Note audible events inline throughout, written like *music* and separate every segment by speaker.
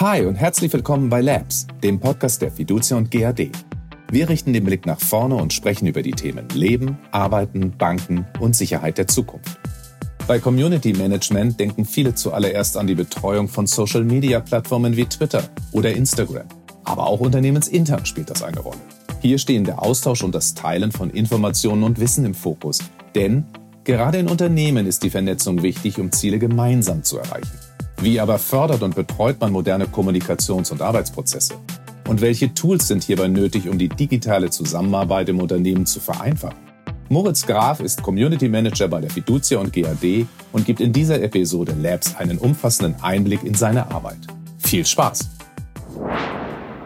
Speaker 1: Hi und herzlich willkommen bei Labs, dem Podcast der Fiducia und GAD. Wir richten den Blick nach vorne und sprechen über die Themen Leben, Arbeiten, Banken und Sicherheit der Zukunft. Bei Community Management denken viele zuallererst an die Betreuung von Social-Media-Plattformen wie Twitter oder Instagram. Aber auch unternehmensintern spielt das eine Rolle. Hier stehen der Austausch und das Teilen von Informationen und Wissen im Fokus. Denn gerade in Unternehmen ist die Vernetzung wichtig, um Ziele gemeinsam zu erreichen. Wie aber fördert und betreut man moderne Kommunikations- und Arbeitsprozesse? Und welche Tools sind hierbei nötig, um die digitale Zusammenarbeit im Unternehmen zu vereinfachen? Moritz Graf ist Community Manager bei der Fiducia und GAD und gibt in dieser Episode Labs einen umfassenden Einblick in seine Arbeit. Viel Spaß!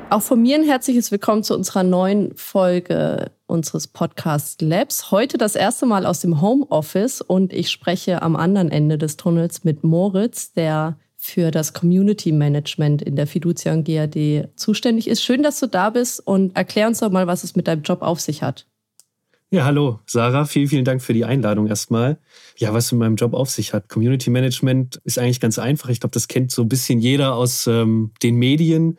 Speaker 2: Auch von mir ein herzliches Willkommen zu unserer neuen Folge unseres Podcasts Labs. Heute das erste Mal aus dem Homeoffice und ich spreche am anderen Ende des Tunnels mit Moritz, der für das Community Management in der Fiducia und GAD zuständig ist. Schön, dass du da bist und erklär uns doch mal, was es mit deinem Job auf sich hat.
Speaker 3: Ja, hallo, Sarah. Vielen, vielen Dank für die Einladung erstmal. Ja, was mit meinem Job auf sich hat. Community Management ist eigentlich ganz einfach. Ich glaube, das kennt so ein bisschen jeder aus ähm, den Medien,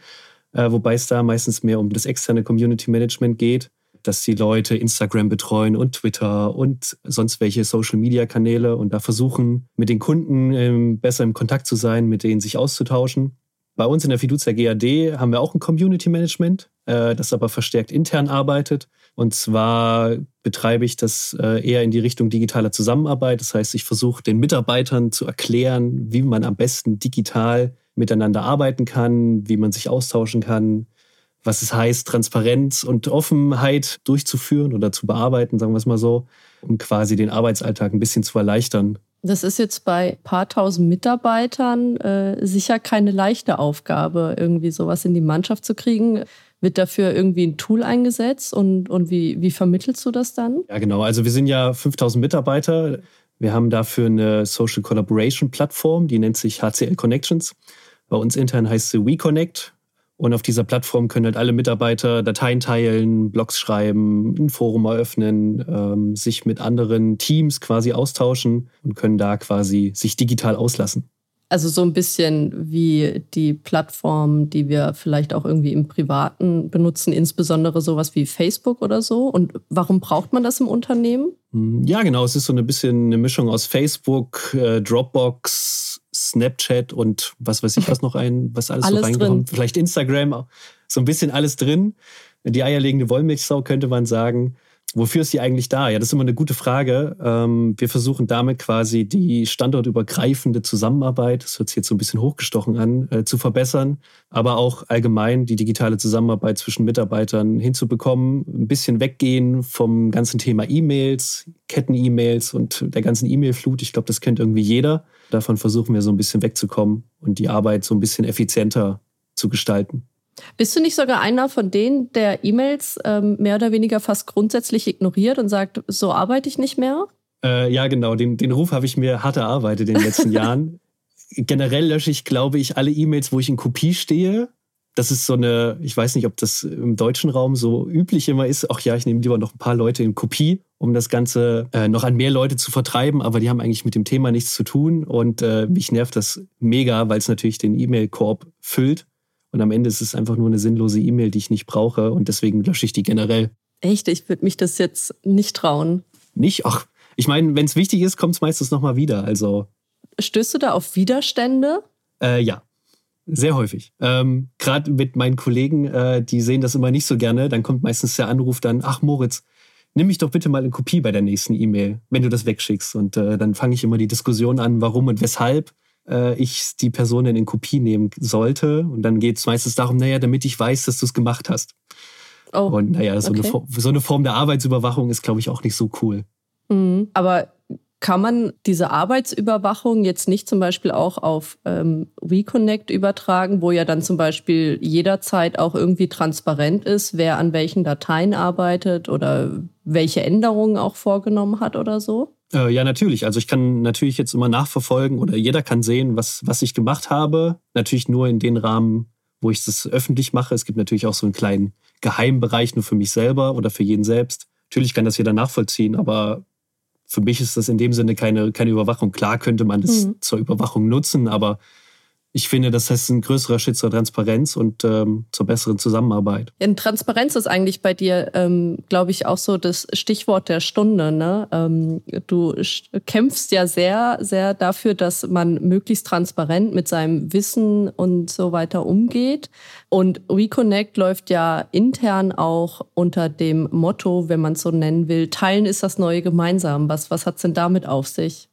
Speaker 3: äh, wobei es da meistens mehr um das externe Community Management geht dass die Leute Instagram betreuen und Twitter und sonst welche Social-Media-Kanäle und da versuchen, mit den Kunden ähm, besser im Kontakt zu sein, mit denen sich auszutauschen. Bei uns in der Fiducia GAD haben wir auch ein Community Management, äh, das aber verstärkt intern arbeitet. Und zwar betreibe ich das äh, eher in die Richtung digitaler Zusammenarbeit. Das heißt, ich versuche den Mitarbeitern zu erklären, wie man am besten digital miteinander arbeiten kann, wie man sich austauschen kann, was es heißt, Transparenz und Offenheit durchzuführen oder zu bearbeiten, sagen wir es mal so, um quasi den Arbeitsalltag ein bisschen zu erleichtern.
Speaker 2: Das ist jetzt bei ein paar tausend Mitarbeitern äh, sicher keine leichte Aufgabe, irgendwie sowas in die Mannschaft zu kriegen. Wird dafür irgendwie ein Tool eingesetzt und, und wie, wie vermittelst du das dann?
Speaker 3: Ja, genau. Also wir sind ja 5000 Mitarbeiter. Wir haben dafür eine Social Collaboration Plattform, die nennt sich HCL Connections. Bei uns intern heißt sie WeConnect. Und auf dieser Plattform können halt alle Mitarbeiter Dateien teilen, Blogs schreiben, ein Forum eröffnen, ähm, sich mit anderen Teams quasi austauschen und können da quasi sich digital auslassen.
Speaker 2: Also so ein bisschen wie die Plattform, die wir vielleicht auch irgendwie im Privaten benutzen, insbesondere sowas wie Facebook oder so. Und warum braucht man das im Unternehmen?
Speaker 3: Hm, ja, genau. Es ist so ein bisschen eine Mischung aus Facebook, äh, Dropbox, Snapchat und was weiß ich was noch ein, was alles, alles so reinkommt. Vielleicht Instagram, so ein bisschen alles drin. Die eierlegende Wollmilchsau könnte man sagen. Wofür ist sie eigentlich da? Ja, das ist immer eine gute Frage. Ähm, wir versuchen damit quasi die standortübergreifende Zusammenarbeit, das hört sich jetzt so ein bisschen hochgestochen an, äh, zu verbessern, aber auch allgemein die digitale Zusammenarbeit zwischen Mitarbeitern hinzubekommen, ein bisschen weggehen vom ganzen Thema E-Mails, Ketten-E-Mails und der ganzen E-Mail-Flut. Ich glaube, das kennt irgendwie jeder. Davon versuchen wir so ein bisschen wegzukommen und die Arbeit so ein bisschen effizienter zu gestalten.
Speaker 2: Bist du nicht sogar einer von denen, der E-Mails ähm, mehr oder weniger fast grundsätzlich ignoriert und sagt, so arbeite ich nicht mehr?
Speaker 3: Äh, ja, genau. Den, den Ruf habe ich mir hart erarbeitet in den letzten *laughs* Jahren. Generell lösche ich, glaube ich, alle E-Mails, wo ich in Kopie stehe. Das ist so eine, ich weiß nicht, ob das im deutschen Raum so üblich immer ist. Ach ja, ich nehme lieber noch ein paar Leute in Kopie, um das Ganze äh, noch an mehr Leute zu vertreiben, aber die haben eigentlich mit dem Thema nichts zu tun. Und äh, mich nervt das mega, weil es natürlich den E-Mail-Korb füllt. Und am Ende ist es einfach nur eine sinnlose E-Mail, die ich nicht brauche. Und deswegen lösche ich die generell.
Speaker 2: Echt? Ich würde mich das jetzt nicht trauen.
Speaker 3: Nicht? Ach, ich meine, wenn es wichtig ist, kommt es meistens nochmal wieder. Also.
Speaker 2: Stößt du da auf Widerstände?
Speaker 3: Äh, ja. Sehr häufig. Ähm, Gerade mit meinen Kollegen, äh, die sehen das immer nicht so gerne. Dann kommt meistens der Anruf dann, ach Moritz, nimm mich doch bitte mal in Kopie bei der nächsten E-Mail, wenn du das wegschickst. Und äh, dann fange ich immer die Diskussion an, warum und weshalb äh, ich die Person in Kopie nehmen sollte. Und dann geht es meistens darum, naja, damit ich weiß, dass du es gemacht hast. Oh, und naja, so, okay. eine, so eine Form der Arbeitsüberwachung ist, glaube ich, auch nicht so cool.
Speaker 2: Mhm. Aber kann man diese Arbeitsüberwachung jetzt nicht zum Beispiel auch auf ähm, WeConnect übertragen, wo ja dann zum Beispiel jederzeit auch irgendwie transparent ist, wer an welchen Dateien arbeitet oder welche Änderungen auch vorgenommen hat oder so?
Speaker 3: Äh, ja, natürlich. Also ich kann natürlich jetzt immer nachverfolgen oder jeder kann sehen, was, was ich gemacht habe. Natürlich nur in den Rahmen, wo ich das öffentlich mache. Es gibt natürlich auch so einen kleinen Geheimbereich nur für mich selber oder für jeden selbst. Natürlich kann das jeder nachvollziehen, aber für mich ist das in dem Sinne keine, keine Überwachung. Klar könnte man das mhm. zur Überwachung nutzen, aber ich finde, das heißt ein größerer Schritt zur Transparenz und ähm, zur besseren Zusammenarbeit.
Speaker 2: In Transparenz ist eigentlich bei dir, ähm, glaube ich, auch so das Stichwort der Stunde. Ne? Ähm, du kämpfst ja sehr, sehr dafür, dass man möglichst transparent mit seinem Wissen und so weiter umgeht. Und WeConnect läuft ja intern auch unter dem Motto, wenn man es so nennen will, Teilen ist das neue Gemeinsam. Was, was hat es denn damit auf sich?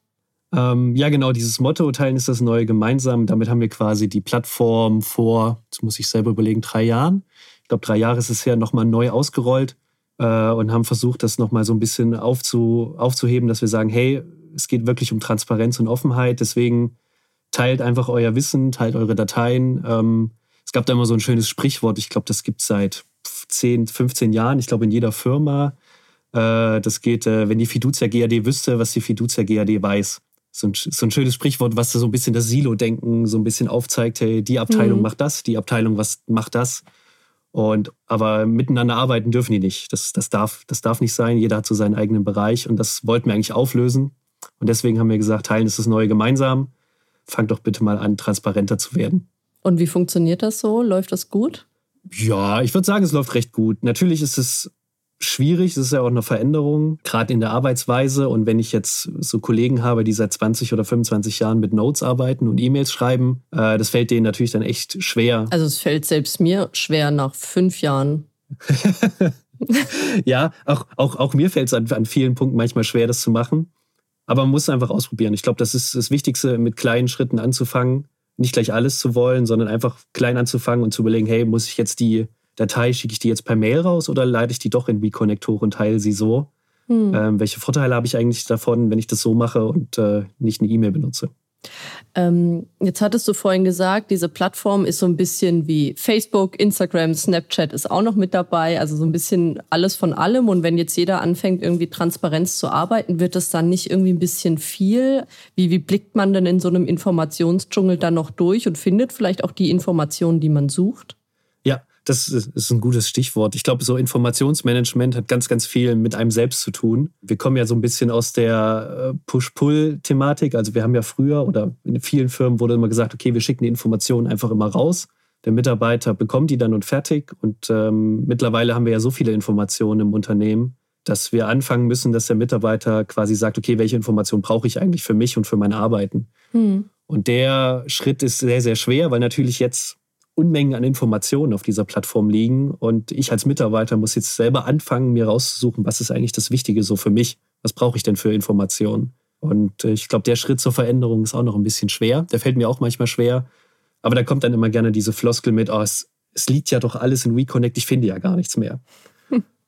Speaker 3: Ähm, ja, genau, dieses Motto, Teilen ist das neue Gemeinsam. Damit haben wir quasi die Plattform vor, jetzt muss ich selber überlegen, drei Jahren. Ich glaube, drei Jahre ist es her, nochmal neu ausgerollt äh, und haben versucht, das nochmal so ein bisschen aufzu, aufzuheben, dass wir sagen, hey, es geht wirklich um Transparenz und Offenheit. Deswegen teilt einfach euer Wissen, teilt eure Dateien. Ähm, es gab da immer so ein schönes Sprichwort, ich glaube, das gibt es seit 10, 15 Jahren, ich glaube in jeder Firma. Äh, das geht, äh, wenn die Fiducia GAD wüsste, was die Fiducia GAD weiß so ein, so ein schönes Sprichwort, was so ein bisschen das Silo-Denken so ein bisschen aufzeigt. Hey, die Abteilung mhm. macht das, die Abteilung was macht das. Und aber miteinander arbeiten dürfen die nicht. Das, das, darf, das darf nicht sein. Jeder hat so seinen eigenen Bereich und das wollten wir eigentlich auflösen. Und deswegen haben wir gesagt, teilen ist das neue gemeinsam. Fangt doch bitte mal an, transparenter zu werden.
Speaker 2: Und wie funktioniert das so? Läuft das gut?
Speaker 3: Ja, ich würde sagen, es läuft recht gut. Natürlich ist es schwierig. Es ist ja auch eine Veränderung, gerade in der Arbeitsweise. Und wenn ich jetzt so Kollegen habe, die seit 20 oder 25 Jahren mit Notes arbeiten und E-Mails schreiben, äh, das fällt denen natürlich dann echt schwer.
Speaker 2: Also es fällt selbst mir schwer nach fünf Jahren. *laughs*
Speaker 3: ja, auch, auch, auch mir fällt es an, an vielen Punkten manchmal schwer, das zu machen. Aber man muss es einfach ausprobieren. Ich glaube, das ist das Wichtigste, mit kleinen Schritten anzufangen. Nicht gleich alles zu wollen, sondern einfach klein anzufangen und zu überlegen, hey, muss ich jetzt die Datei, schicke ich die jetzt per Mail raus oder leite ich die doch in WeConnector und teile sie so? Hm. Ähm, welche Vorteile habe ich eigentlich davon, wenn ich das so mache und äh, nicht eine E-Mail benutze?
Speaker 2: Ähm, jetzt hattest du vorhin gesagt, diese Plattform ist so ein bisschen wie Facebook, Instagram, Snapchat ist auch noch mit dabei, also so ein bisschen alles von allem. Und wenn jetzt jeder anfängt, irgendwie Transparenz zu arbeiten, wird das dann nicht irgendwie ein bisschen viel? Wie, wie blickt man denn in so einem Informationsdschungel dann noch durch und findet vielleicht auch die Informationen, die man sucht?
Speaker 3: Das ist ein gutes Stichwort. Ich glaube, so Informationsmanagement hat ganz, ganz viel mit einem selbst zu tun. Wir kommen ja so ein bisschen aus der äh, Push-Pull-Thematik. Also wir haben ja früher oder in vielen Firmen wurde immer gesagt, okay, wir schicken die Informationen einfach immer raus. Der Mitarbeiter bekommt die dann und fertig. Und ähm, mittlerweile haben wir ja so viele Informationen im Unternehmen, dass wir anfangen müssen, dass der Mitarbeiter quasi sagt, okay, welche Informationen brauche ich eigentlich für mich und für mein Arbeiten? Hm. Und der Schritt ist sehr, sehr schwer, weil natürlich jetzt Unmengen an Informationen auf dieser Plattform liegen. Und ich als Mitarbeiter muss jetzt selber anfangen, mir rauszusuchen, was ist eigentlich das Wichtige so für mich? Was brauche ich denn für Informationen? Und äh, ich glaube, der Schritt zur Veränderung ist auch noch ein bisschen schwer. Der fällt mir auch manchmal schwer. Aber da kommt dann immer gerne diese Floskel mit, oh, es, es liegt ja doch alles in WeConnect, ich finde ja gar nichts mehr.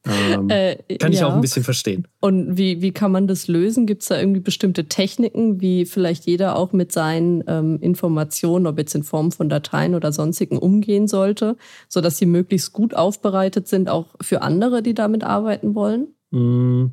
Speaker 3: Ähm, äh, kann ja. ich auch ein bisschen verstehen.
Speaker 2: Und wie, wie kann man das lösen? Gibt es da irgendwie bestimmte Techniken, wie vielleicht jeder auch mit seinen ähm, Informationen, ob jetzt in Form von Dateien oder sonstigen, umgehen sollte, sodass sie möglichst gut aufbereitet sind, auch für andere, die damit arbeiten wollen?
Speaker 3: Mm,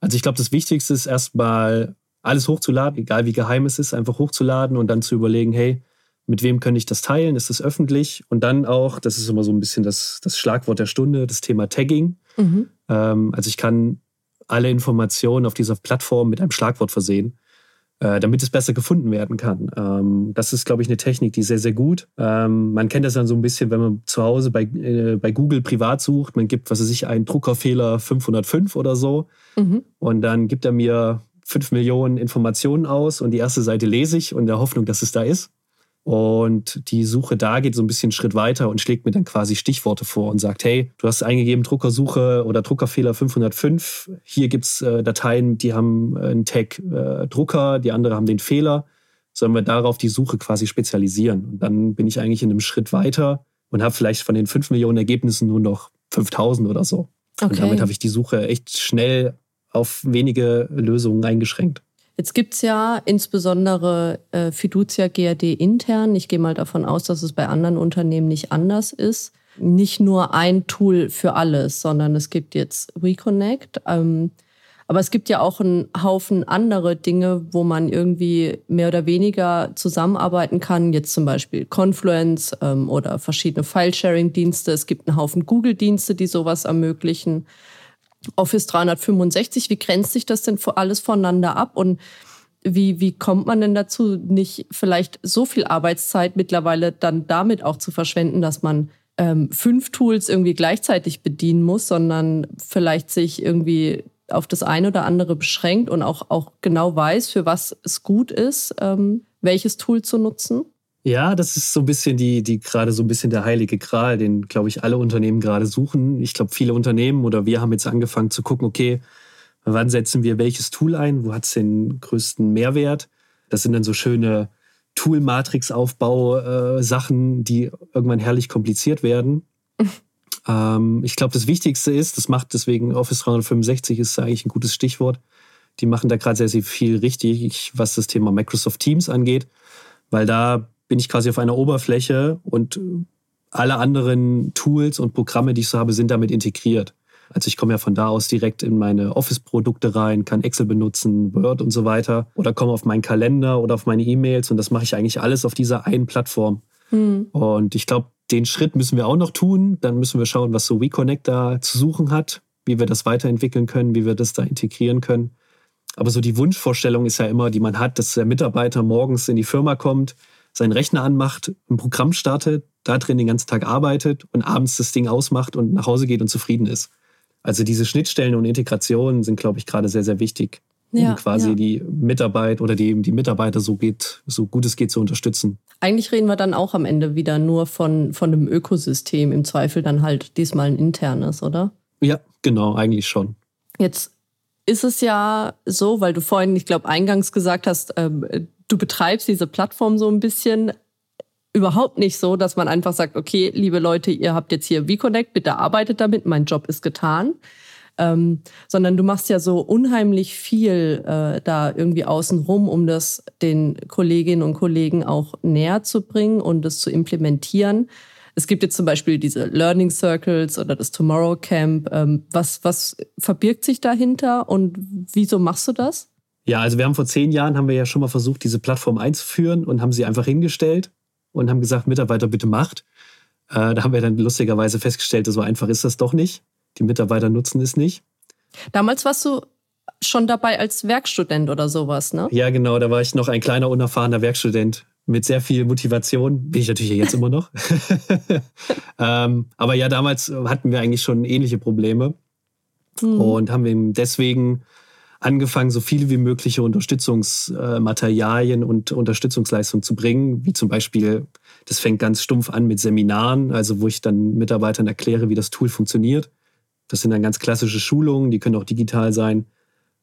Speaker 3: also ich glaube, das Wichtigste ist erstmal alles hochzuladen, egal wie geheim es ist, einfach hochzuladen und dann zu überlegen, hey, mit wem könnte ich das teilen? Ist es öffentlich? Und dann auch, das ist immer so ein bisschen das, das Schlagwort der Stunde, das Thema Tagging. Mhm. Ähm, also ich kann alle Informationen auf dieser Plattform mit einem Schlagwort versehen, äh, damit es besser gefunden werden kann. Ähm, das ist, glaube ich, eine Technik, die sehr, sehr gut. Ähm, man kennt das dann so ein bisschen, wenn man zu Hause bei, äh, bei Google privat sucht. Man gibt, was weiß ich, einen Druckerfehler 505 oder so. Mhm. Und dann gibt er mir fünf Millionen Informationen aus und die erste Seite lese ich und in der Hoffnung, dass es da ist. Und die Suche da geht so ein bisschen einen Schritt weiter und schlägt mir dann quasi Stichworte vor und sagt, hey, du hast eingegeben Druckersuche oder Druckerfehler 505. Hier gibt's äh, Dateien, die haben äh, einen Tag äh, Drucker, die andere haben den Fehler. Sollen wir darauf die Suche quasi spezialisieren? Und dann bin ich eigentlich in einem Schritt weiter und habe vielleicht von den 5 Millionen Ergebnissen nur noch 5000 oder so. Okay. Und damit habe ich die Suche echt schnell auf wenige Lösungen eingeschränkt.
Speaker 2: Jetzt gibt's ja insbesondere äh, Fiducia GRD intern. Ich gehe mal davon aus, dass es bei anderen Unternehmen nicht anders ist. Nicht nur ein Tool für alles, sondern es gibt jetzt WeConnect. Ähm, aber es gibt ja auch einen Haufen andere Dinge, wo man irgendwie mehr oder weniger zusammenarbeiten kann. Jetzt zum Beispiel Confluence ähm, oder verschiedene File-Sharing-Dienste. Es gibt einen Haufen Google-Dienste, die sowas ermöglichen. Office 365, wie grenzt sich das denn alles voneinander ab? Und wie, wie kommt man denn dazu, nicht vielleicht so viel Arbeitszeit mittlerweile dann damit auch zu verschwenden, dass man ähm, fünf Tools irgendwie gleichzeitig bedienen muss, sondern vielleicht sich irgendwie auf das eine oder andere beschränkt und auch, auch genau weiß, für was es gut ist, ähm, welches Tool zu nutzen?
Speaker 3: Ja, das ist so ein bisschen die, die gerade so ein bisschen der heilige Gral, den, glaube ich, alle Unternehmen gerade suchen. Ich glaube, viele Unternehmen oder wir haben jetzt angefangen zu gucken, okay, wann setzen wir welches Tool ein, wo hat es den größten Mehrwert? Das sind dann so schöne Tool-Matrix-Aufbau-Sachen, äh, die irgendwann herrlich kompliziert werden. *laughs* ähm, ich glaube, das Wichtigste ist, das macht deswegen Office 365 ist eigentlich ein gutes Stichwort. Die machen da gerade sehr, sehr viel richtig, was das Thema Microsoft Teams angeht, weil da bin ich quasi auf einer Oberfläche und alle anderen Tools und Programme, die ich so habe, sind damit integriert. Also ich komme ja von da aus direkt in meine Office-Produkte rein, kann Excel benutzen, Word und so weiter oder komme auf meinen Kalender oder auf meine E-Mails und das mache ich eigentlich alles auf dieser einen Plattform. Hm. Und ich glaube, den Schritt müssen wir auch noch tun. Dann müssen wir schauen, was so WeConnect da zu suchen hat, wie wir das weiterentwickeln können, wie wir das da integrieren können. Aber so die Wunschvorstellung ist ja immer, die man hat, dass der Mitarbeiter morgens in die Firma kommt, seinen Rechner anmacht, ein Programm startet, da drin den ganzen Tag arbeitet und abends das Ding ausmacht und nach Hause geht und zufrieden ist. Also diese Schnittstellen und Integrationen sind, glaube ich, gerade sehr, sehr wichtig, um ja, quasi ja. die Mitarbeit oder die, die Mitarbeiter so geht, so gut es geht zu unterstützen.
Speaker 2: Eigentlich reden wir dann auch am Ende wieder nur von, von einem Ökosystem, im Zweifel dann halt diesmal ein internes, oder?
Speaker 3: Ja, genau, eigentlich schon.
Speaker 2: Jetzt ist es ja so, weil du vorhin, ich glaube, eingangs gesagt hast, ähm, du betreibst diese Plattform so ein bisschen überhaupt nicht so, dass man einfach sagt, okay, liebe Leute, ihr habt jetzt hier VConnect, bitte arbeitet damit, mein Job ist getan. Ähm, sondern du machst ja so unheimlich viel äh, da irgendwie außenrum, um das den Kolleginnen und Kollegen auch näher zu bringen und es zu implementieren. Es gibt jetzt zum Beispiel diese Learning Circles oder das Tomorrow Camp. Ähm, was, was verbirgt sich dahinter und wieso machst du das?
Speaker 3: Ja, also wir haben vor zehn Jahren haben wir ja schon mal versucht, diese Plattform einzuführen und haben sie einfach hingestellt und haben gesagt, Mitarbeiter bitte macht. Äh, da haben wir dann lustigerweise festgestellt, so einfach ist das doch nicht. Die Mitarbeiter nutzen es nicht.
Speaker 2: Damals warst du schon dabei als Werkstudent oder sowas, ne?
Speaker 3: Ja, genau. Da war ich noch ein kleiner, unerfahrener Werkstudent mit sehr viel Motivation. Bin ich natürlich jetzt immer noch. *laughs* ähm, aber ja, damals hatten wir eigentlich schon ähnliche Probleme mhm. und haben eben deswegen angefangen, so viele wie mögliche Unterstützungsmaterialien und Unterstützungsleistungen zu bringen, wie zum Beispiel, das fängt ganz stumpf an mit Seminaren, also wo ich dann Mitarbeitern erkläre, wie das Tool funktioniert. Das sind dann ganz klassische Schulungen, die können auch digital sein,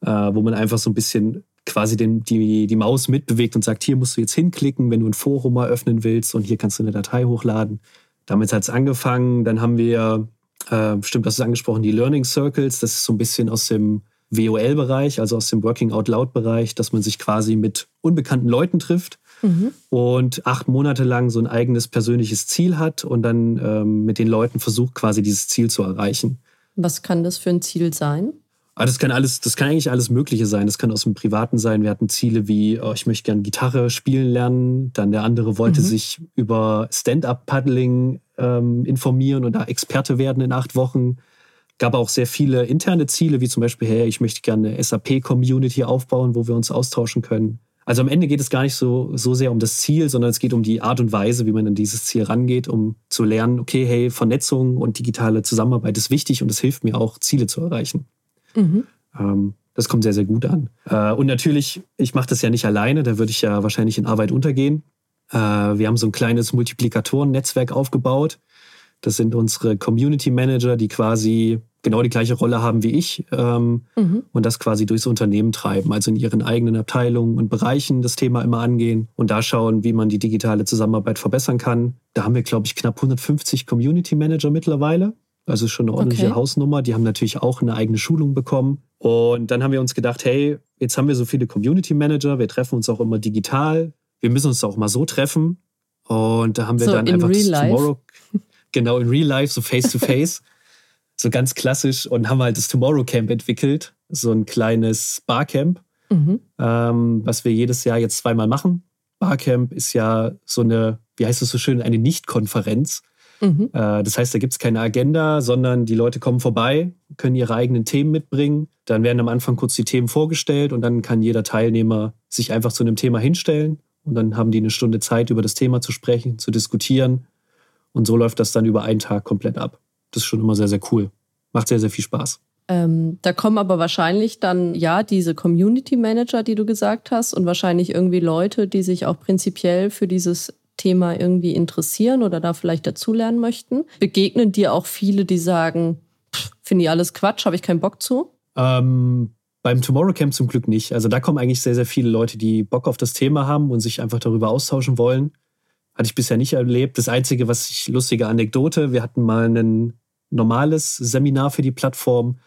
Speaker 3: äh, wo man einfach so ein bisschen quasi den, die, die Maus mitbewegt und sagt, hier musst du jetzt hinklicken, wenn du ein Forum eröffnen willst und hier kannst du eine Datei hochladen. Damit hat es angefangen. Dann haben wir, äh, stimmt, das ist angesprochen, die Learning Circles. Das ist so ein bisschen aus dem WOL-Bereich, also aus dem Working Out Loud-Bereich, dass man sich quasi mit unbekannten Leuten trifft mhm. und acht Monate lang so ein eigenes persönliches Ziel hat und dann ähm, mit den Leuten versucht, quasi dieses Ziel zu erreichen.
Speaker 2: Was kann das für ein Ziel sein?
Speaker 3: Ah, das kann alles, das kann eigentlich alles Mögliche sein. Das kann aus dem Privaten sein. Wir hatten Ziele wie, oh, ich möchte gerne Gitarre spielen lernen. Dann der andere wollte mhm. sich über Stand-up-Paddling ähm, informieren und da Experte werden in acht Wochen gab auch sehr viele interne Ziele, wie zum Beispiel, hey, ich möchte gerne eine SAP-Community aufbauen, wo wir uns austauschen können. Also am Ende geht es gar nicht so, so sehr um das Ziel, sondern es geht um die Art und Weise, wie man an dieses Ziel rangeht, um zu lernen, okay, hey, Vernetzung und digitale Zusammenarbeit ist wichtig und es hilft mir auch, Ziele zu erreichen. Mhm. Ähm, das kommt sehr, sehr gut an. Äh, und natürlich, ich mache das ja nicht alleine, da würde ich ja wahrscheinlich in Arbeit untergehen. Äh, wir haben so ein kleines Multiplikatoren-Netzwerk aufgebaut. Das sind unsere Community Manager, die quasi genau die gleiche Rolle haben wie ich ähm, mhm. und das quasi durchs Unternehmen treiben, also in ihren eigenen Abteilungen und Bereichen das Thema immer angehen und da schauen, wie man die digitale Zusammenarbeit verbessern kann. Da haben wir, glaube ich, knapp 150 Community Manager mittlerweile. Also schon eine ordentliche okay. Hausnummer. Die haben natürlich auch eine eigene Schulung bekommen. Und dann haben wir uns gedacht, hey, jetzt haben wir so viele Community Manager, wir treffen uns auch immer digital. Wir müssen uns auch mal so treffen. Und da haben wir so dann einfach Tomorrow, *laughs* genau in Real Life, so face to face. *laughs* so ganz klassisch und haben halt das Tomorrow Camp entwickelt, so ein kleines Barcamp, mhm. ähm, was wir jedes Jahr jetzt zweimal machen. Barcamp ist ja so eine, wie heißt es so schön, eine Nicht-Konferenz. Mhm. Äh, das heißt, da gibt es keine Agenda, sondern die Leute kommen vorbei, können ihre eigenen Themen mitbringen. Dann werden am Anfang kurz die Themen vorgestellt und dann kann jeder Teilnehmer sich einfach zu einem Thema hinstellen. Und dann haben die eine Stunde Zeit, über das Thema zu sprechen, zu diskutieren. Und so läuft das dann über einen Tag komplett ab. Das ist schon immer sehr, sehr cool. Macht sehr, sehr viel Spaß.
Speaker 2: Ähm, da kommen aber wahrscheinlich dann, ja, diese Community Manager, die du gesagt hast, und wahrscheinlich irgendwie Leute, die sich auch prinzipiell für dieses Thema irgendwie interessieren oder da vielleicht dazulernen möchten. Begegnen dir auch viele, die sagen, finde ich alles Quatsch, habe ich keinen Bock zu?
Speaker 3: Ähm, beim Tomorrow Camp zum Glück nicht. Also da kommen eigentlich sehr, sehr viele Leute, die Bock auf das Thema haben und sich einfach darüber austauschen wollen. Hatte ich bisher nicht erlebt. Das Einzige, was ich lustige Anekdote, wir hatten mal ein normales Seminar für die Plattform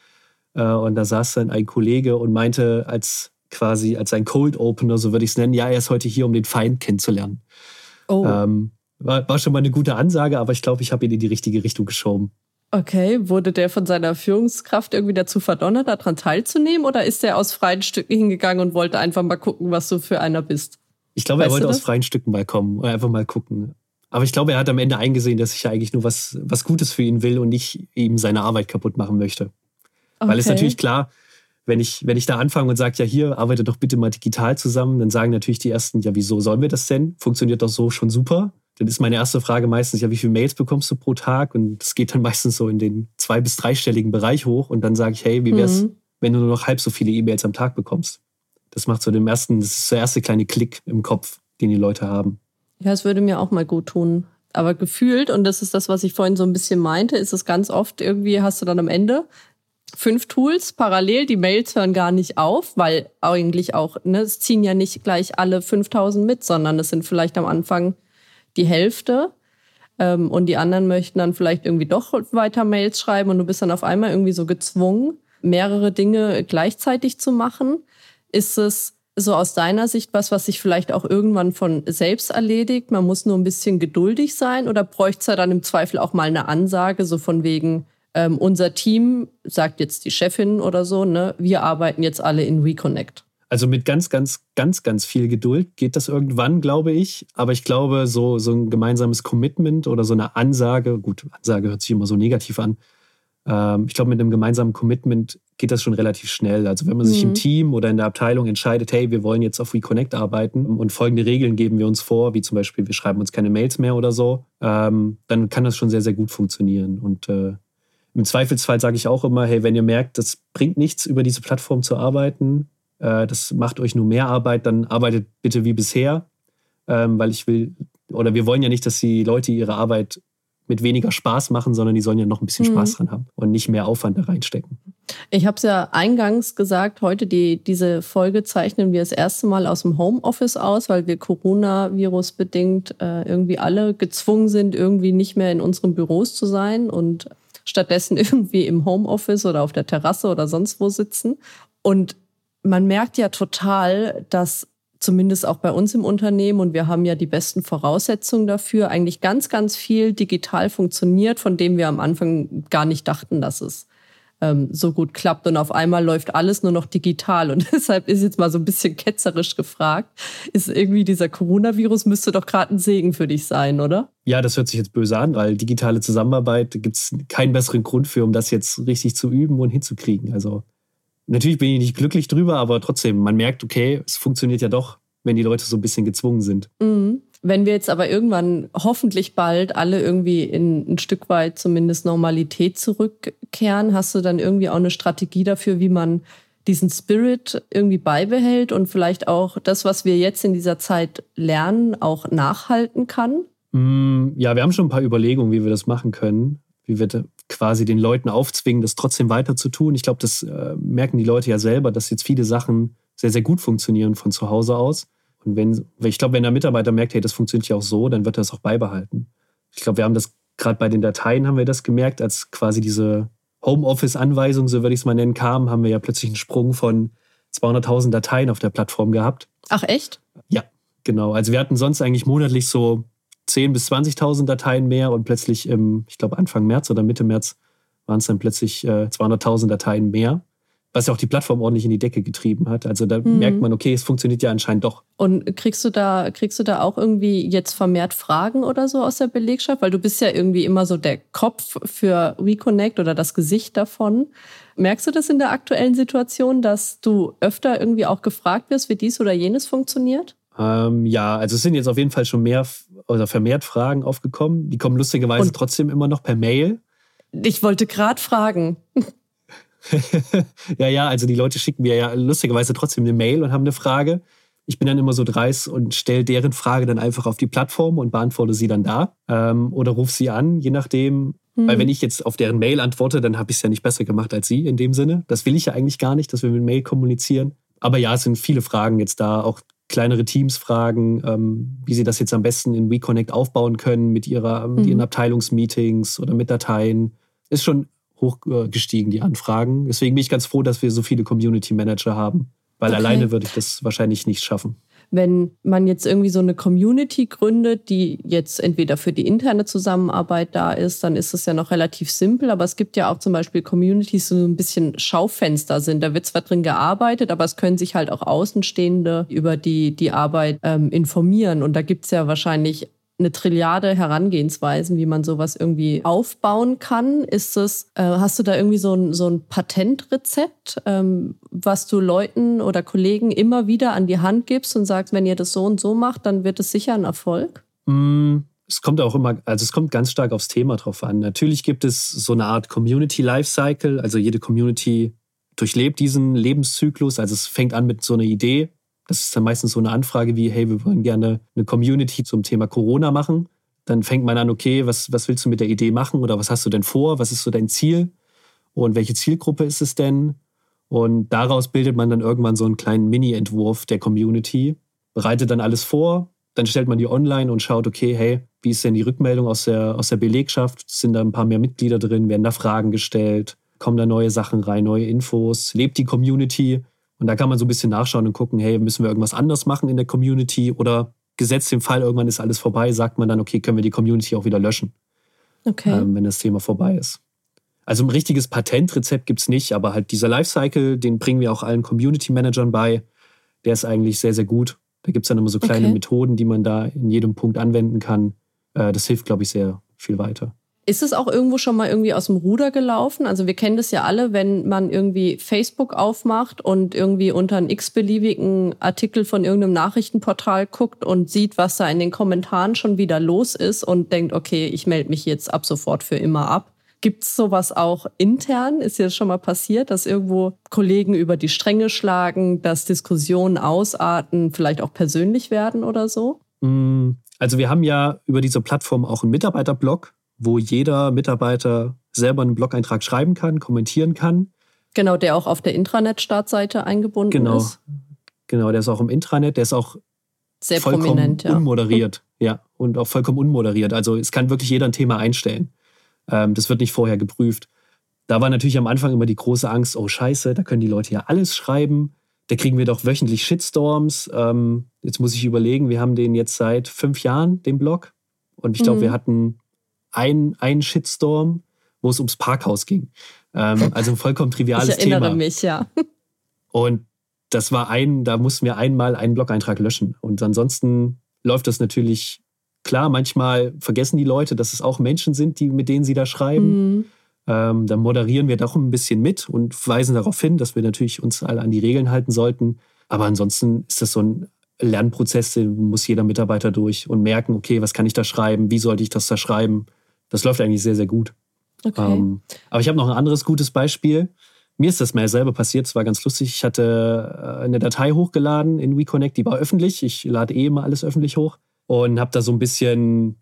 Speaker 3: äh, und da saß dann ein Kollege und meinte als quasi als ein Cold Opener, so würde ich es nennen, ja, er ist heute hier, um den Feind kennenzulernen. Oh. Ähm, war, war schon mal eine gute Ansage, aber ich glaube, ich habe ihn in die richtige Richtung geschoben.
Speaker 2: Okay, wurde der von seiner Führungskraft irgendwie dazu verdonnert, daran teilzunehmen oder ist er aus freien Stücken hingegangen und wollte einfach mal gucken, was du für einer bist?
Speaker 3: Ich glaube, weißt er wollte aus freien Stücken mal kommen oder einfach mal gucken. Aber ich glaube, er hat am Ende eingesehen, dass ich ja eigentlich nur was, was Gutes für ihn will und nicht ihm seine Arbeit kaputt machen möchte. Okay. Weil es natürlich klar, wenn ich, wenn ich da anfange und sage, ja, hier, arbeite doch bitte mal digital zusammen, dann sagen natürlich die ersten, ja, wieso sollen wir das denn? Funktioniert doch so schon super dann ist meine erste Frage meistens, ja, wie viele Mails bekommst du pro Tag? Und es geht dann *laughs* meistens so in den zwei- bis dreistelligen Bereich hoch. Und dann sage ich, hey, wie wär's, mhm. wenn du nur noch halb so viele E-Mails am Tag bekommst? Das macht so den ersten, das ist der erste kleine Klick im Kopf, den die Leute haben.
Speaker 2: Ja, es würde mir auch mal gut tun. Aber gefühlt, und das ist das, was ich vorhin so ein bisschen meinte, ist es ganz oft irgendwie, hast du dann am Ende fünf Tools parallel, die Mails hören gar nicht auf, weil eigentlich auch, ne, es ziehen ja nicht gleich alle 5000 mit, sondern es sind vielleicht am Anfang die Hälfte. Ähm, und die anderen möchten dann vielleicht irgendwie doch weiter Mails schreiben und du bist dann auf einmal irgendwie so gezwungen, mehrere Dinge gleichzeitig zu machen. Ist es so aus deiner Sicht was, was sich vielleicht auch irgendwann von selbst erledigt? Man muss nur ein bisschen geduldig sein oder bräuchte es ja dann im Zweifel auch mal eine Ansage, so von wegen, ähm, unser Team, sagt jetzt die Chefin oder so, ne, wir arbeiten jetzt alle in Reconnect.
Speaker 3: Also mit ganz, ganz, ganz, ganz viel Geduld geht das irgendwann, glaube ich. Aber ich glaube, so, so ein gemeinsames Commitment oder so eine Ansage, gut, Ansage hört sich immer so negativ an. Ähm, ich glaube, mit einem gemeinsamen Commitment geht das schon relativ schnell. Also wenn man mhm. sich im mhm. Team oder in der Abteilung entscheidet, hey, wir wollen jetzt auf WeConnect arbeiten und folgende Regeln geben wir uns vor, wie zum Beispiel, wir schreiben uns keine Mails mehr oder so, ähm, dann kann das schon sehr, sehr gut funktionieren. Und äh, im Zweifelsfall sage ich auch immer, hey, wenn ihr merkt, das bringt nichts, über diese Plattform zu arbeiten, äh, das macht euch nur mehr Arbeit, dann arbeitet bitte wie bisher, ähm, weil ich will, oder wir wollen ja nicht, dass die Leute ihre Arbeit mit weniger Spaß machen, sondern die sollen ja noch ein bisschen mhm. Spaß dran haben und nicht mehr Aufwand da reinstecken.
Speaker 2: Ich habe es ja eingangs gesagt, heute die, diese Folge zeichnen wir das erste Mal aus dem Homeoffice aus, weil wir Coronavirus bedingt äh, irgendwie alle gezwungen sind, irgendwie nicht mehr in unseren Büros zu sein und stattdessen *laughs* irgendwie im Homeoffice oder auf der Terrasse oder sonst wo sitzen. Und man merkt ja total, dass zumindest auch bei uns im Unternehmen, und wir haben ja die besten Voraussetzungen dafür, eigentlich ganz, ganz viel digital funktioniert, von dem wir am Anfang gar nicht dachten, dass es ähm, so gut klappt. Und auf einmal läuft alles nur noch digital. Und *laughs* deshalb ist jetzt mal so ein bisschen ketzerisch gefragt, ist irgendwie dieser Coronavirus müsste doch gerade ein Segen für dich sein, oder?
Speaker 3: Ja, das hört sich jetzt böse an, weil digitale Zusammenarbeit gibt es keinen besseren Grund für, um das jetzt richtig zu üben und hinzukriegen. Also Natürlich bin ich nicht glücklich drüber, aber trotzdem, man merkt, okay, es funktioniert ja doch, wenn die Leute so ein bisschen gezwungen sind.
Speaker 2: Mhm. Wenn wir jetzt aber irgendwann hoffentlich bald alle irgendwie in ein Stück weit zumindest Normalität zurückkehren, hast du dann irgendwie auch eine Strategie dafür, wie man diesen Spirit irgendwie beibehält und vielleicht auch das, was wir jetzt in dieser Zeit lernen, auch nachhalten kann?
Speaker 3: Mm, ja, wir haben schon ein paar Überlegungen, wie wir das machen können wie wir quasi den Leuten aufzwingen, das trotzdem weiter zu tun. Ich glaube, das äh, merken die Leute ja selber, dass jetzt viele Sachen sehr, sehr gut funktionieren von zu Hause aus. Und wenn, ich glaube, wenn der Mitarbeiter merkt, hey, das funktioniert ja auch so, dann wird er das auch beibehalten. Ich glaube, wir haben das gerade bei den Dateien haben wir das gemerkt, als quasi diese Homeoffice-Anweisung, so würde ich es mal nennen, kam, haben wir ja plötzlich einen Sprung von 200.000 Dateien auf der Plattform gehabt.
Speaker 2: Ach echt?
Speaker 3: Ja, genau. Also wir hatten sonst eigentlich monatlich so 10.000 bis 20.000 Dateien mehr und plötzlich im, ich glaube, Anfang März oder Mitte März waren es dann plötzlich äh, 200.000 Dateien mehr. was ja auch die Plattform ordentlich in die Decke getrieben hat. Also da mhm. merkt man, okay, es funktioniert ja anscheinend doch.
Speaker 2: Und kriegst du da, kriegst du da auch irgendwie jetzt vermehrt Fragen oder so aus der Belegschaft? Weil du bist ja irgendwie immer so der Kopf für Reconnect oder das Gesicht davon. Merkst du das in der aktuellen Situation, dass du öfter irgendwie auch gefragt wirst, wie dies oder jenes funktioniert?
Speaker 3: Ähm, ja, also es sind jetzt auf jeden Fall schon mehr oder vermehrt Fragen aufgekommen. Die kommen lustigerweise Und trotzdem immer noch per Mail.
Speaker 2: Ich wollte gerade fragen. *laughs*
Speaker 3: ja, ja, also die Leute schicken mir ja lustigerweise trotzdem eine Mail und haben eine Frage. Ich bin dann immer so dreist und stelle deren Frage dann einfach auf die Plattform und beantworte sie dann da. Ähm, oder rufe sie an, je nachdem. Hm. Weil wenn ich jetzt auf deren Mail antworte, dann habe ich es ja nicht besser gemacht als sie in dem Sinne. Das will ich ja eigentlich gar nicht, dass wir mit Mail kommunizieren. Aber ja, es sind viele Fragen jetzt da, auch kleinere Teams fragen, ähm, wie sie das jetzt am besten in WeConnect aufbauen können mit, ihrer, mit ihren mhm. Abteilungsmeetings oder mit Dateien. Ist schon hochgestiegen, die Anfragen. Deswegen bin ich ganz froh, dass wir so viele Community Manager haben, weil okay. alleine würde ich das wahrscheinlich nicht schaffen.
Speaker 2: Wenn man jetzt irgendwie so eine Community gründet, die jetzt entweder für die interne Zusammenarbeit da ist, dann ist es ja noch relativ simpel. Aber es gibt ja auch zum Beispiel Communities, die so ein bisschen Schaufenster sind. Da wird zwar drin gearbeitet, aber es können sich halt auch Außenstehende über die, die Arbeit ähm, informieren. Und da gibt es ja wahrscheinlich eine Trilliarde Herangehensweisen, wie man sowas irgendwie aufbauen kann. Ist es, äh, hast du da irgendwie so ein, so ein Patentrezept, ähm, was du Leuten oder Kollegen immer wieder an die Hand gibst und sagst, wenn ihr das so und so macht, dann wird es sicher ein Erfolg?
Speaker 3: Mm, es kommt auch immer, also es kommt ganz stark aufs Thema drauf an. Natürlich gibt es so eine Art Community Lifecycle, also jede Community durchlebt diesen Lebenszyklus. Also es fängt an mit so einer Idee, das ist dann meistens so eine Anfrage wie, hey, wir wollen gerne eine Community zum Thema Corona machen. Dann fängt man an, okay, was, was willst du mit der Idee machen oder was hast du denn vor? Was ist so dein Ziel? Und welche Zielgruppe ist es denn? Und daraus bildet man dann irgendwann so einen kleinen Mini-Entwurf der Community, bereitet dann alles vor, dann stellt man die online und schaut, okay, hey, wie ist denn die Rückmeldung aus der, aus der Belegschaft? Sind da ein paar mehr Mitglieder drin? Werden da Fragen gestellt? Kommen da neue Sachen rein, neue Infos? Lebt die Community? Und da kann man so ein bisschen nachschauen und gucken, hey, müssen wir irgendwas anders machen in der Community oder gesetzt im Fall, irgendwann ist alles vorbei, sagt man dann, okay, können wir die Community auch wieder löschen, okay. ähm, wenn das Thema vorbei ist. Also ein richtiges Patentrezept gibt es nicht, aber halt dieser Lifecycle, den bringen wir auch allen Community-Managern bei. Der ist eigentlich sehr, sehr gut. Da gibt es dann immer so kleine okay. Methoden, die man da in jedem Punkt anwenden kann. Äh, das hilft, glaube ich, sehr viel weiter.
Speaker 2: Ist es auch irgendwo schon mal irgendwie aus dem Ruder gelaufen? Also wir kennen das ja alle, wenn man irgendwie Facebook aufmacht und irgendwie unter einen x-beliebigen Artikel von irgendeinem Nachrichtenportal guckt und sieht, was da in den Kommentaren schon wieder los ist und denkt, okay, ich melde mich jetzt ab sofort für immer ab. Gibt es sowas auch intern? Ist das schon mal passiert, dass irgendwo Kollegen über die Stränge schlagen, dass Diskussionen ausarten, vielleicht auch persönlich werden oder so?
Speaker 3: Mm, also wir haben ja über diese Plattform auch einen Mitarbeiterblog, wo jeder Mitarbeiter selber einen Blog-Eintrag schreiben kann, kommentieren kann.
Speaker 2: Genau, der auch auf der Intranet-Startseite eingebunden
Speaker 3: genau.
Speaker 2: ist.
Speaker 3: Genau, der ist auch im Intranet, der ist auch sehr vollkommen prominent, ja. unmoderiert. Ja, und auch vollkommen unmoderiert. Also es kann wirklich jeder ein Thema einstellen. Ähm, das wird nicht vorher geprüft. Da war natürlich am Anfang immer die große Angst, oh scheiße, da können die Leute ja alles schreiben. Da kriegen wir doch wöchentlich Shitstorms. Ähm, jetzt muss ich überlegen, wir haben den jetzt seit fünf Jahren, den Blog. Und ich glaube, mhm. wir hatten ein, ein Shitstorm, wo es ums Parkhaus ging. Ähm, *laughs* also ein vollkommen triviales Thema.
Speaker 2: Ich erinnere
Speaker 3: Thema.
Speaker 2: mich, ja.
Speaker 3: Und das war ein, da mussten wir einmal einen Blog-Eintrag löschen. Und ansonsten läuft das natürlich klar. Manchmal vergessen die Leute, dass es auch Menschen sind, die, mit denen sie da schreiben. Mhm. Ähm, dann moderieren wir doch ein bisschen mit und weisen darauf hin, dass wir natürlich uns alle an die Regeln halten sollten. Aber ansonsten ist das so ein Lernprozess, den muss jeder Mitarbeiter durch und merken, okay, was kann ich da schreiben, wie sollte ich das da schreiben das läuft eigentlich sehr, sehr gut. Okay. Ähm, aber ich habe noch ein anderes gutes Beispiel. Mir ist das mal selber passiert, es war ganz lustig. Ich hatte äh, eine Datei hochgeladen in WeConnect, die war öffentlich. Ich lade eh immer alles öffentlich hoch und habe da so ein bisschen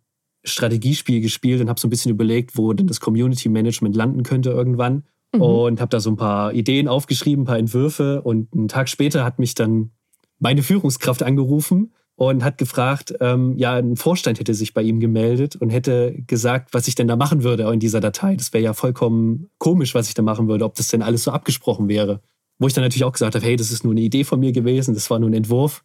Speaker 3: Strategiespiel gespielt und habe so ein bisschen überlegt, wo denn das Community Management landen könnte irgendwann. Mhm. Und habe da so ein paar Ideen aufgeschrieben, ein paar Entwürfe. Und einen Tag später hat mich dann meine Führungskraft angerufen und hat gefragt, ähm, ja, ein Vorstand hätte sich bei ihm gemeldet und hätte gesagt, was ich denn da machen würde in dieser Datei. Das wäre ja vollkommen komisch, was ich da machen würde, ob das denn alles so abgesprochen wäre. Wo ich dann natürlich auch gesagt habe, hey, das ist nur eine Idee von mir gewesen, das war nur ein Entwurf.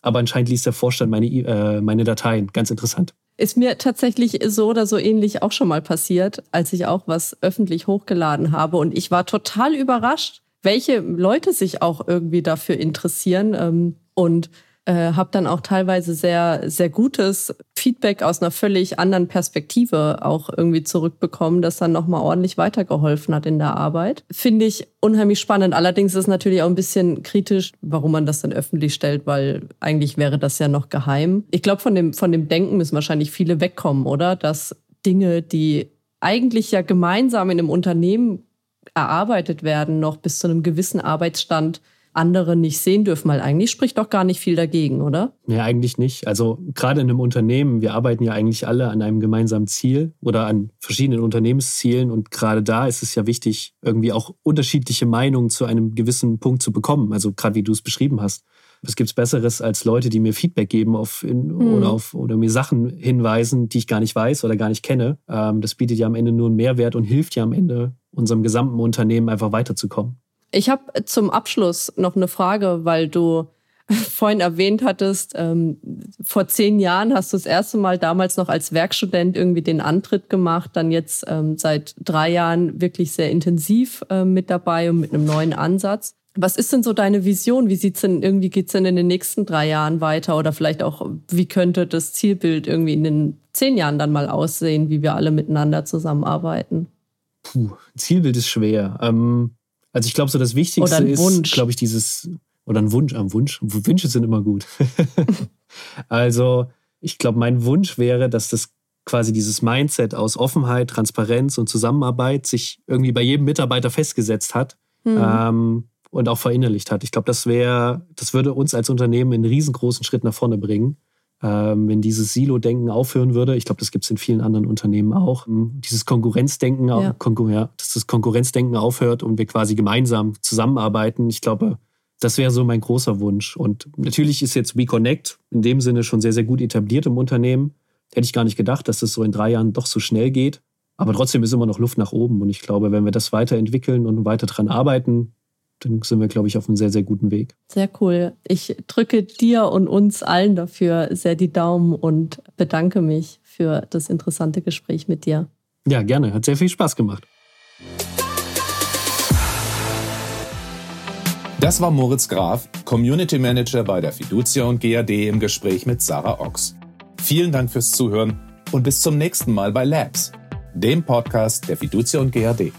Speaker 3: Aber anscheinend liest der Vorstand meine, äh, meine Dateien. Ganz interessant.
Speaker 2: Ist mir tatsächlich so oder so ähnlich auch schon mal passiert, als ich auch was öffentlich hochgeladen habe. Und ich war total überrascht, welche Leute sich auch irgendwie dafür interessieren. Ähm, und äh, habe dann auch teilweise sehr, sehr gutes Feedback aus einer völlig anderen Perspektive auch irgendwie zurückbekommen, das dann nochmal ordentlich weitergeholfen hat in der Arbeit. Finde ich unheimlich spannend. Allerdings ist natürlich auch ein bisschen kritisch, warum man das dann öffentlich stellt, weil eigentlich wäre das ja noch geheim. Ich glaube, von dem, von dem Denken müssen wahrscheinlich viele wegkommen, oder? Dass Dinge, die eigentlich ja gemeinsam in einem Unternehmen erarbeitet werden, noch bis zu einem gewissen Arbeitsstand andere nicht sehen dürfen, weil eigentlich spricht doch gar nicht viel dagegen, oder?
Speaker 3: Nee, eigentlich nicht. Also gerade in einem Unternehmen, wir arbeiten ja eigentlich alle an einem gemeinsamen Ziel oder an verschiedenen Unternehmenszielen und gerade da ist es ja wichtig, irgendwie auch unterschiedliche Meinungen zu einem gewissen Punkt zu bekommen. Also gerade wie du es beschrieben hast. Was gibt es Besseres als Leute, die mir Feedback geben auf, in, hm. oder, auf, oder mir Sachen hinweisen, die ich gar nicht weiß oder gar nicht kenne? Ähm, das bietet ja am Ende nur einen Mehrwert und hilft ja am Ende unserem gesamten Unternehmen einfach weiterzukommen.
Speaker 2: Ich habe zum Abschluss noch eine Frage, weil du *laughs* vorhin erwähnt hattest, ähm, vor zehn Jahren hast du das erste Mal damals noch als Werkstudent irgendwie den Antritt gemacht, dann jetzt ähm, seit drei Jahren wirklich sehr intensiv äh, mit dabei und mit einem neuen Ansatz. Was ist denn so deine Vision? Wie sieht's denn irgendwie geht's denn in den nächsten drei Jahren weiter oder vielleicht auch wie könnte das Zielbild irgendwie in den zehn Jahren dann mal aussehen, wie wir alle miteinander zusammenarbeiten?
Speaker 3: Puh, Zielbild ist schwer. Ähm also ich glaube, so das Wichtigste ist, glaube ich, dieses, oder ein Wunsch am Wunsch. Wünsche sind immer gut. *laughs* also ich glaube, mein Wunsch wäre, dass das quasi dieses Mindset aus Offenheit, Transparenz und Zusammenarbeit sich irgendwie bei jedem Mitarbeiter festgesetzt hat mhm. ähm, und auch verinnerlicht hat. Ich glaube, das wäre, das würde uns als Unternehmen einen riesengroßen Schritt nach vorne bringen wenn dieses Silo-Denken aufhören würde, ich glaube, das gibt es in vielen anderen Unternehmen auch, ähm, dieses Konkurrenzdenken, ja. Konkur ja, dass das Konkurrenzdenken aufhört und wir quasi gemeinsam zusammenarbeiten. Ich glaube, das wäre so mein großer Wunsch. Und natürlich ist jetzt WeConnect in dem Sinne schon sehr, sehr gut etabliert im Unternehmen. Hätte ich gar nicht gedacht, dass das so in drei Jahren doch so schnell geht. Aber trotzdem ist immer noch Luft nach oben. Und ich glaube, wenn wir das weiterentwickeln und weiter dran arbeiten, dann sind wir, glaube ich, auf einem sehr, sehr guten Weg.
Speaker 2: Sehr cool. Ich drücke dir und uns allen dafür sehr die Daumen und bedanke mich für das interessante Gespräch mit dir.
Speaker 3: Ja, gerne. Hat sehr viel Spaß gemacht.
Speaker 1: Das war Moritz Graf, Community Manager bei der Fiducia und GAD im Gespräch mit Sarah Ochs. Vielen Dank fürs Zuhören und bis zum nächsten Mal bei Labs, dem Podcast der Fiducia und GAD.